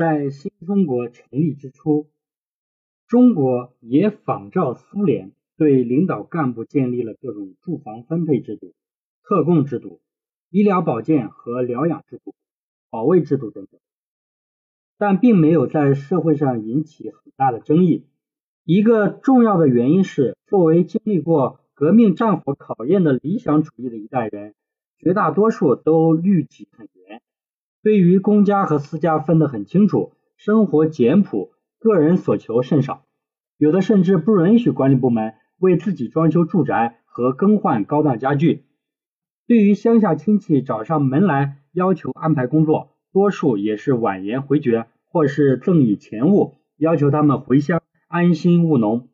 在新中国成立之初，中国也仿照苏联，对领导干部建立了各种住房分配制度、特供制度、医疗保健和疗养制度、保卫制度等等，但并没有在社会上引起很大的争议。一个重要的原因是，作为经历过革命战火考验的理想主义的一代人，绝大多数都律己很严。对于公家和私家分得很清楚，生活简朴，个人所求甚少，有的甚至不允许管理部门为自己装修住宅和更换高档家具。对于乡下亲戚找上门来要求安排工作，多数也是婉言回绝，或是赠以钱物，要求他们回乡安心务农。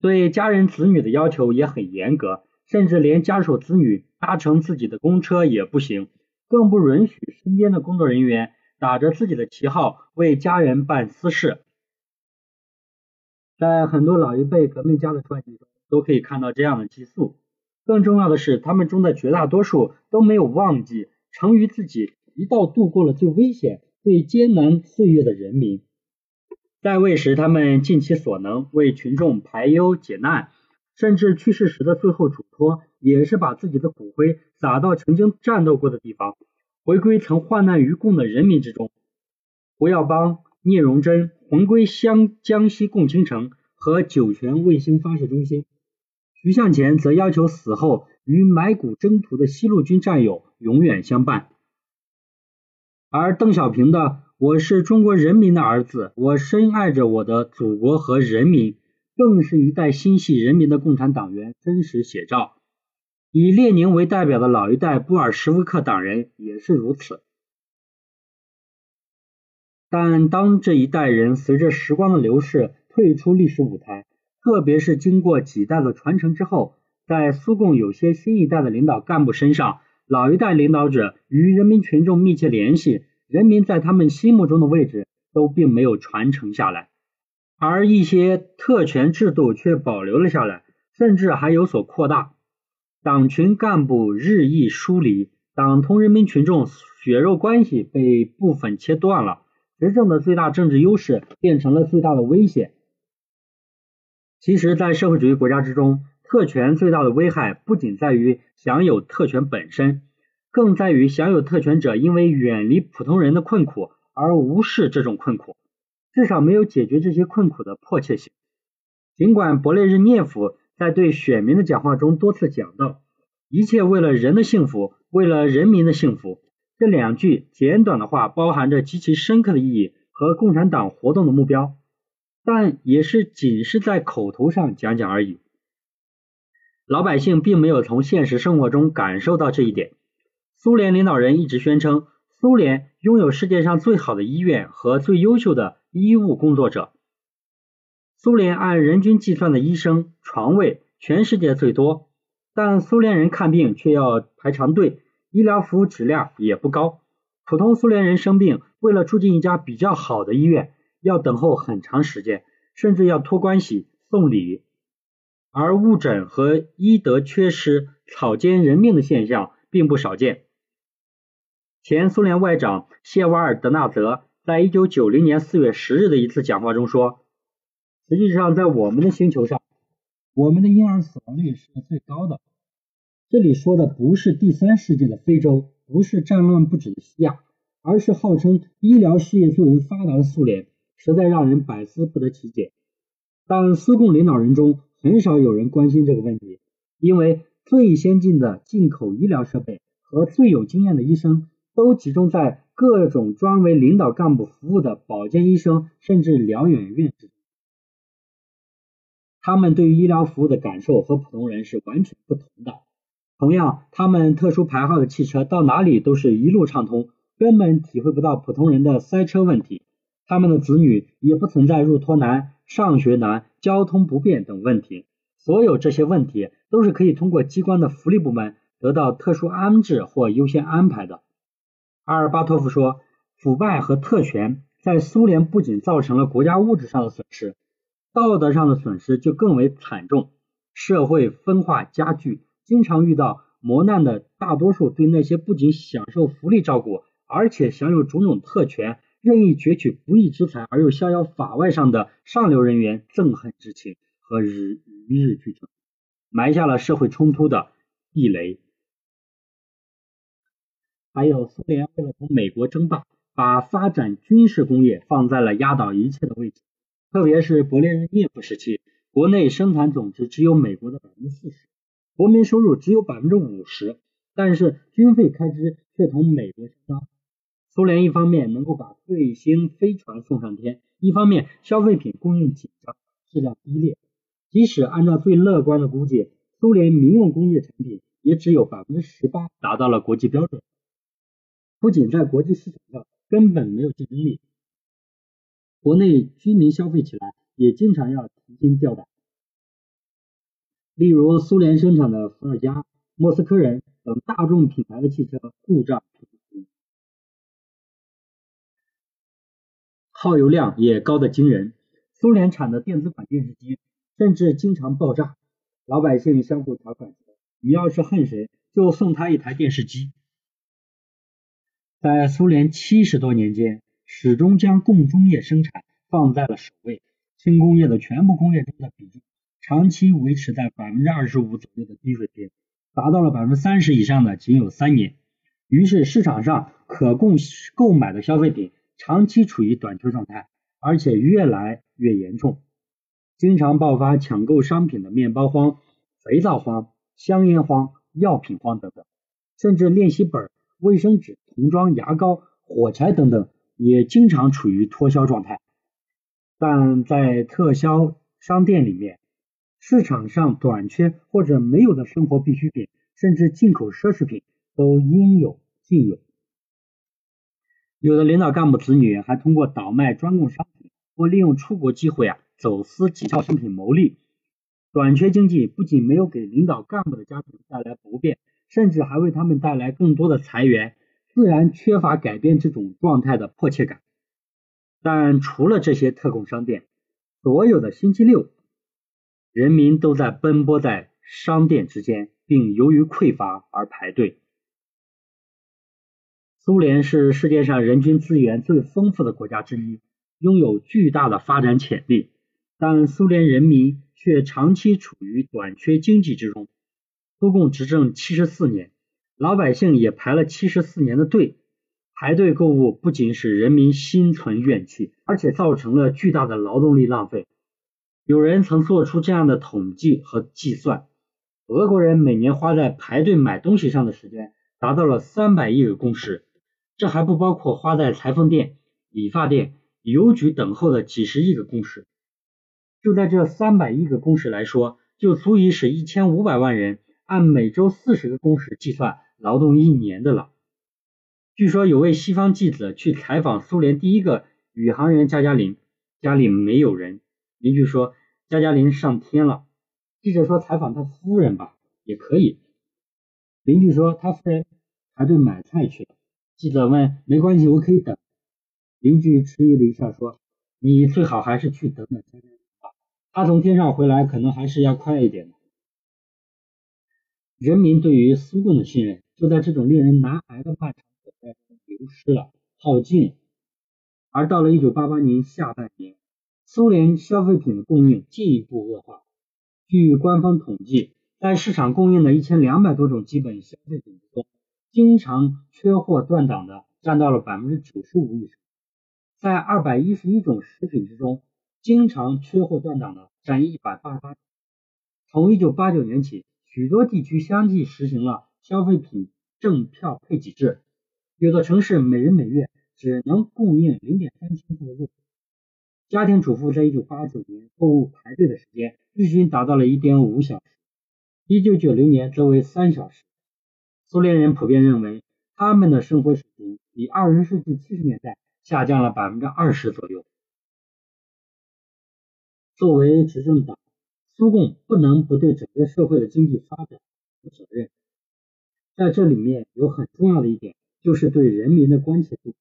对家人子女的要求也很严格，甚至连家属子女搭乘自己的公车也不行。更不允许身边的工作人员打着自己的旗号为家人办私事。在很多老一辈革命家的传记中，都可以看到这样的寄宿。更重要的是，他们中的绝大多数都没有忘记成于自己一道度过了最危险、最艰难岁月的人民。在位时，他们尽其所能为群众排忧解难。甚至去世时的最后嘱托，也是把自己的骨灰撒到曾经战斗过的地方，回归曾患难与共的人民之中。胡耀邦、聂荣臻魂归湘江西共青城和酒泉卫星发射中心，徐向前则要求死后与埋骨征途的西路军战友永远相伴。而邓小平的“我是中国人民的儿子，我深爱着我的祖国和人民”。更是一代心系人民的共产党员真实写照。以列宁为代表的老一代布尔什维克党人也是如此。但当这一代人随着时光的流逝退出历史舞台，特别是经过几代的传承之后，在苏共有些新一代的领导干部身上，老一代领导者与人民群众密切联系，人民在他们心目中的位置都并没有传承下来。而一些特权制度却保留了下来，甚至还有所扩大。党群干部日益疏离，党同人民群众血肉关系被部分切断了，执政的最大政治优势变成了最大的危险。其实，在社会主义国家之中，特权最大的危害不仅在于享有特权本身，更在于享有特权者因为远离普通人的困苦而无视这种困苦。至少没有解决这些困苦的迫切性。尽管勃列日涅夫在对选民的讲话中多次讲到“一切为了人的幸福，为了人民的幸福”，这两句简短的话包含着极其深刻的意义和共产党活动的目标，但也是仅是在口头上讲讲而已。老百姓并没有从现实生活中感受到这一点。苏联领导人一直宣称，苏联拥有世界上最好的医院和最优秀的。医务工作者，苏联按人均计算的医生床位全世界最多，但苏联人看病却要排长队，医疗服务质量也不高。普通苏联人生病，为了住进一家比较好的医院，要等候很长时间，甚至要托关系送礼。而误诊和医德缺失、草菅人命的现象并不少见。前苏联外长谢瓦尔德纳泽。在一九九零年四月十日的一次讲话中说：“实际上，在我们的星球上，我们的婴儿死亡率是最高的。这里说的不是第三世界的非洲，不是战乱不止的西亚，而是号称医疗事业最为发达的苏联，实在让人百思不得其解。但苏共领导人中很少有人关心这个问题，因为最先进的进口医疗设备和最有经验的医生都集中在。”各种专为领导干部服务的保健医生，甚至疗养院，他们对于医疗服务的感受和普通人是完全不同的。同样，他们特殊牌号的汽车到哪里都是一路畅通，根本体会不到普通人的塞车问题。他们的子女也不存在入托难、上学难、交通不便等问题。所有这些问题都是可以通过机关的福利部门得到特殊安置或优先安排的。阿尔巴托夫说：“腐败和特权在苏联不仅造成了国家物质上的损失，道德上的损失就更为惨重。社会分化加剧，经常遇到磨难的大多数对那些不仅享受福利照顾，而且享有种种特权，任意攫取不义之财而又逍遥法外上的上流人员憎恨之情和日与日俱增，埋下了社会冲突的地雷。还有苏联为了同美国争霸，把发展军事工业放在了压倒一切的位置，特别是勃列日涅夫时期，国内生产总值只有美国的百分之四十，国民收入只有百分之五十，但是军费开支却同美国相当。苏联一方面能够把卫星飞船送上天，一方面消费品供应紧张，质量低劣。即使按照最乐观的估计，苏联民用工业产品也只有百分之十八达到了国际标准。不仅在国际市场上根本没有竞争力，国内居民消费起来也经常要提心吊胆。例如，苏联生产的伏尔加、莫斯科人等大众品牌的汽车故障频出，耗油量也高得惊人。苏联产的电子款电视机甚至经常爆炸，老百姓相互调侃说：“你要是恨谁，就送他一台电视机。”在苏联七十多年间，始终将重工业生产放在了首位，轻工业的全部工业中的比重长期维持在百分之二十五左右的低水平，达到了百分之三十以上的仅有三年。于是市场上可供购买的消费品长期处于短缺状态，而且越来越严重，经常爆发抢购商品的面包荒、肥皂荒、香烟荒、药品荒等等，甚至练习本。卫生纸、童装、牙膏、火柴等等也经常处于脱销状态，但在特销商店里面，市场上短缺或者没有的生活必需品，甚至进口奢侈品都应有尽有。有的领导干部子女还通过倒卖专供商品或利用出国机会啊走私几套商品牟利。短缺经济不仅没有给领导干部的家庭带来不便。甚至还为他们带来更多的裁员，自然缺乏改变这种状态的迫切感。但除了这些特供商店，所有的星期六，人民都在奔波在商店之间，并由于匮乏而排队。苏联是世界上人均资源最丰富的国家之一，拥有巨大的发展潜力，但苏联人民却长期处于短缺经济之中。苏共执政七十四年，老百姓也排了七十四年的队，排队购物不仅使人民心存怨气，而且造成了巨大的劳动力浪费。有人曾做出这样的统计和计算：俄国人每年花在排队买东西上的时间达到了三百亿个工时，这还不包括花在裁缝店、理发店、邮局等候的几十亿个工时。就在这三百亿个工时来说，就足以使一千五百万人。按每周四十个工时计算，劳动一年的了。据说有位西方记者去采访苏联第一个宇航员加加林，家里没有人。邻居说加加林上天了。记者说采访他夫人吧，也可以。邻居说他夫人排队买菜去了。记者问没关系，我可以等。邻居迟疑了一下说你最好还是去等等加加林吧，他从天上回来可能还是要快一点的。人民对于苏共的信任就在这种令人难挨的漫长等待中流失了、耗尽。而到了1988年下半年，苏联消费品的供应进一步恶化。据官方统计，在市场供应的1200多种基本消费品中，经常缺货断档的占到了95%以上。在211种食品之中，经常缺货断档的占188。从1989年起。许多地区相继实行了消费品赠票配给制，有的城市每人每月只能供应零点三千克的肉。家庭主妇在一九八九年购物排队的时间日均达到了一点五小时，一九九零年则为三小时。苏联人普遍认为，他们的生活水平比二十世纪七十年代下降了百分之二十左右。作为执政党。苏共不能不对整个社会的经济发展负责任，在这里面有很重要的一点，就是对人民的关切度。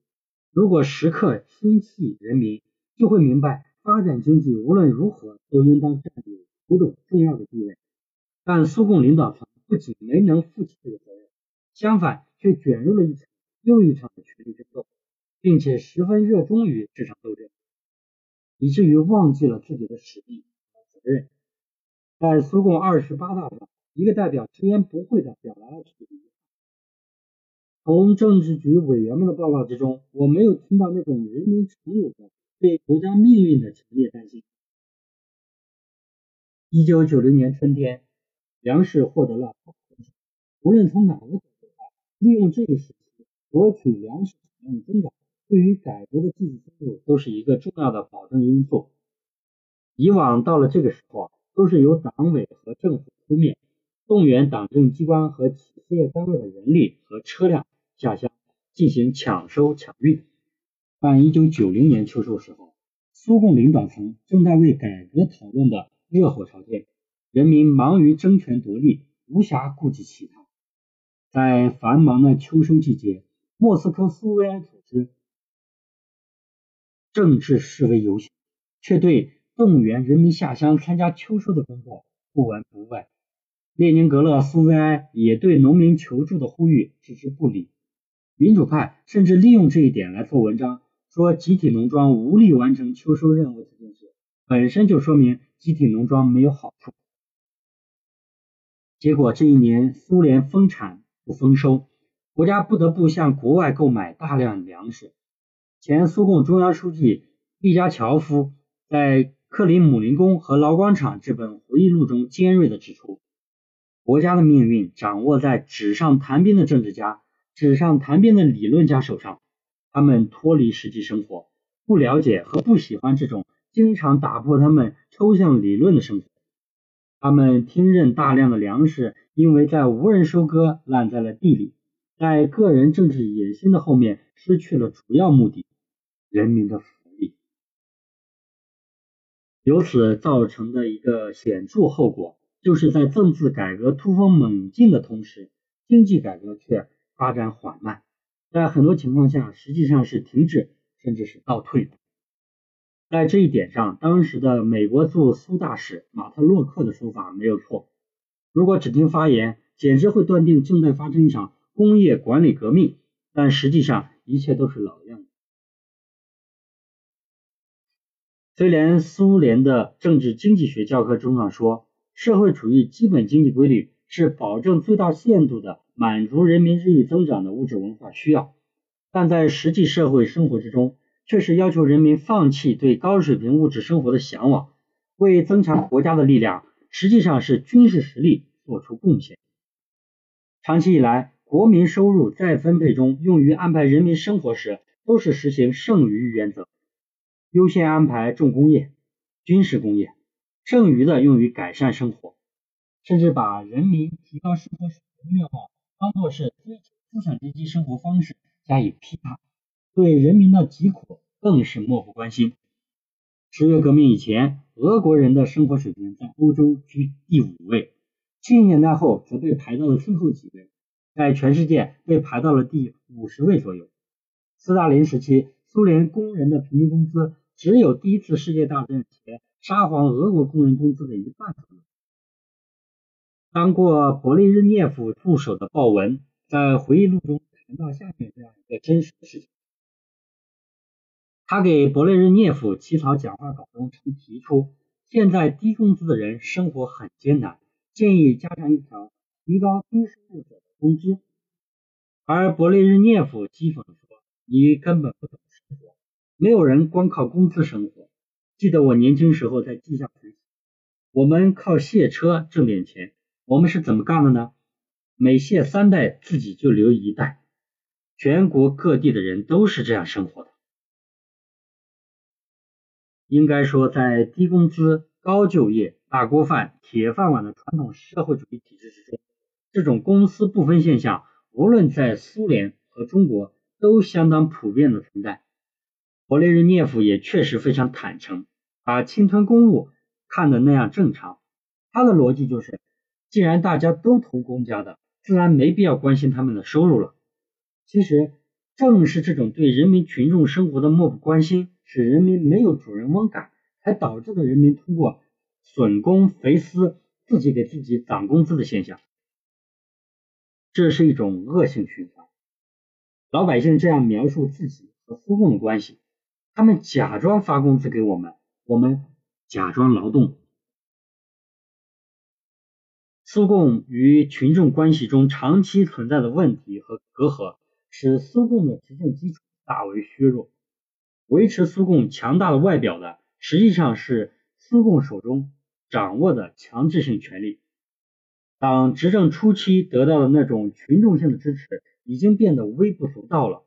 如果时刻心系人民，就会明白发展经济无论如何都应当占有某种重要的地位。但苏共领导层不仅没能负起这个责任，相反却卷入了一场又一场的权力争斗，并且十分热衷于这场斗争，以至于忘记了自己的使命和责任。在苏共二十八大上，一个代表直言不讳地表达了自己的遗憾。从政治局委员们的报告之中，我没有听到那种人民常有的对国家命运的强烈担心。一九九零年春天，粮食获得了无论从哪个角度看，利用这一时期夺取粮食产量的增长，对于改革的继续深入都是一个重要的保证因素。以往到了这个时候啊，都是由党委和政府出面，动员党政机关和企事业单位的人力和车辆。下乡进行抢收抢运。但一九九零年秋收时候，苏共领导层正在为改革讨论的热火朝天，人民忙于争权夺利，无暇顾及其他。在繁忙的秋收季节，莫斯科苏维埃组织政治示威游行，却对动员人民下乡参加秋收的工作不闻不问。列宁格勒苏维埃也对农民求助的呼吁置之不理。民主派甚至利用这一点来做文章，说集体农庄无力完成秋收任务这件事，本身就说明集体农庄没有好处。结果这一年苏联丰产不丰收，国家不得不向国外购买大量粮食。前苏共中央书记毕加乔夫在《克里姆林宫和劳广场》这本回忆录中尖锐地指出，国家的命运掌握在纸上谈兵的政治家。纸上谈兵的理论家手上，他们脱离实际生活，不了解和不喜欢这种经常打破他们抽象理论的生活。他们听任大量的粮食因为在无人收割烂在了地里，在个人政治野心的后面失去了主要目的——人民的福。由此造成的一个显著后果，就是在政治改革突飞猛进的同时，经济改革却。发展缓慢，在很多情况下实际上是停滞，甚至是倒退的。在这一点上，当时的美国驻苏大使马特洛克的说法没有错。如果只听发言，简直会断定正在发生一场工业管理革命，但实际上一切都是老样子。虽然苏联的政治经济学教科书上说，社会主义基本经济规律是保证最大限度的。满足人民日益增长的物质文化需要，但在实际社会生活之中，却是要求人民放弃对高水平物质生活的向往，为增强国家的力量，实际上是军事实力做出贡献。长期以来，国民收入再分配中用于安排人民生活时，都是实行剩余原则，优先安排重工业、军事工业，剩余的用于改善生活，甚至把人民提高生活水平的愿望。当做是追求资产阶级生活方式加以批判，对人民的疾苦更是漠不关心。十月革命以前，俄国人的生活水平在欧洲居第五位，七十年代后则被排到了最后几位，在全世界被排到了第五十位左右。斯大林时期，苏联工人的平均工资只有第一次世界大战前沙皇俄国工人工资的一半左右。当过勃列日涅夫助手的鲍文在回忆录中谈到下面这样一个真实的事情：他给勃列日涅夫起草讲话稿中曾提出，现在低工资的人生活很艰难，建议加上一条提高低收入者的工资。而勃列日涅夫讥讽地说：“你根本不懂，没有人光靠工资生活。记得我年轻时候在地下学习，我们靠卸车挣点钱。”我们是怎么干的呢？每卸三袋，自己就留一袋。全国各地的人都是这样生活的。应该说，在低工资、高就业、大锅饭、铁饭碗的传统社会主义体制之中，这种公私不分现象，无论在苏联和中国都相当普遍的存在。勃列日涅夫也确实非常坦诚，把侵吞公务看得那样正常。他的逻辑就是。既然大家都投公家的，自然没必要关心他们的收入了。其实，正是这种对人民群众生活的漠不关心，使人民没有主人翁感，才导致了人民通过损公肥私，自己给自己涨工资的现象。这是一种恶性循环。老百姓这样描述自己和苏共的关系：他们假装发工资给我们，我们假装劳动。苏共与群众关系中长期存在的问题和隔阂，使苏共的执政基础大为削弱。维持苏共强大的外表的，实际上是苏共手中掌握的强制性权力。党执政初期得到的那种群众性的支持，已经变得微不足道了。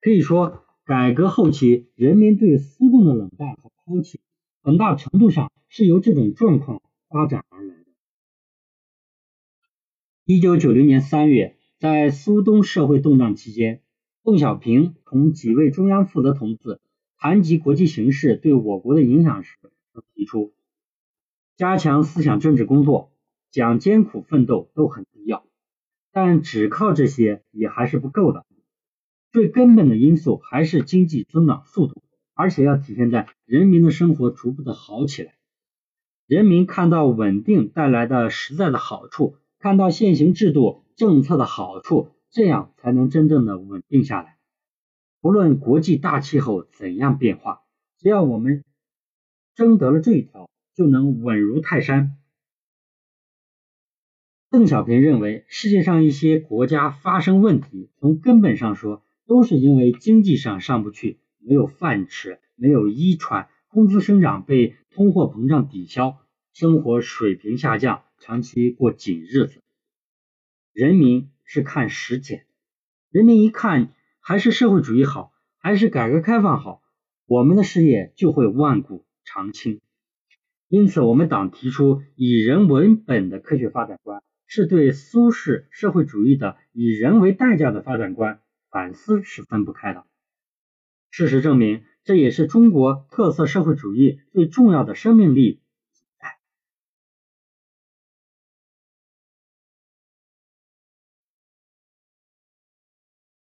可以说，改革后期人民对苏共的冷淡和抛弃，很大程度上是由这种状况发展而来的。一九九零年三月，在苏东社会动荡期间，邓小平同几位中央负责同志谈及国际形势对我国的影响时，提出加强思想政治工作、讲艰苦奋斗都很必要，但只靠这些也还是不够的。最根本的因素还是经济增长速度，而且要体现在人民的生活逐步的好起来，人民看到稳定带来的实在的好处。看到现行制度政策的好处，这样才能真正的稳定下来。不论国际大气候怎样变化，只要我们争得了这一条，就能稳如泰山。邓小平认为，世界上一些国家发生问题，从根本上说，都是因为经济上上不去，没有饭吃，没有衣穿，工资生长被通货膨胀抵消，生活水平下降。长期过紧日子，人民是看实践，人民一看还是社会主义好，还是改革开放好，我们的事业就会万古长青。因此，我们党提出以人为本的科学发展观，是对苏式社会主义的以人为代价的发展观反思是分不开的。事实证明，这也是中国特色社会主义最重要的生命力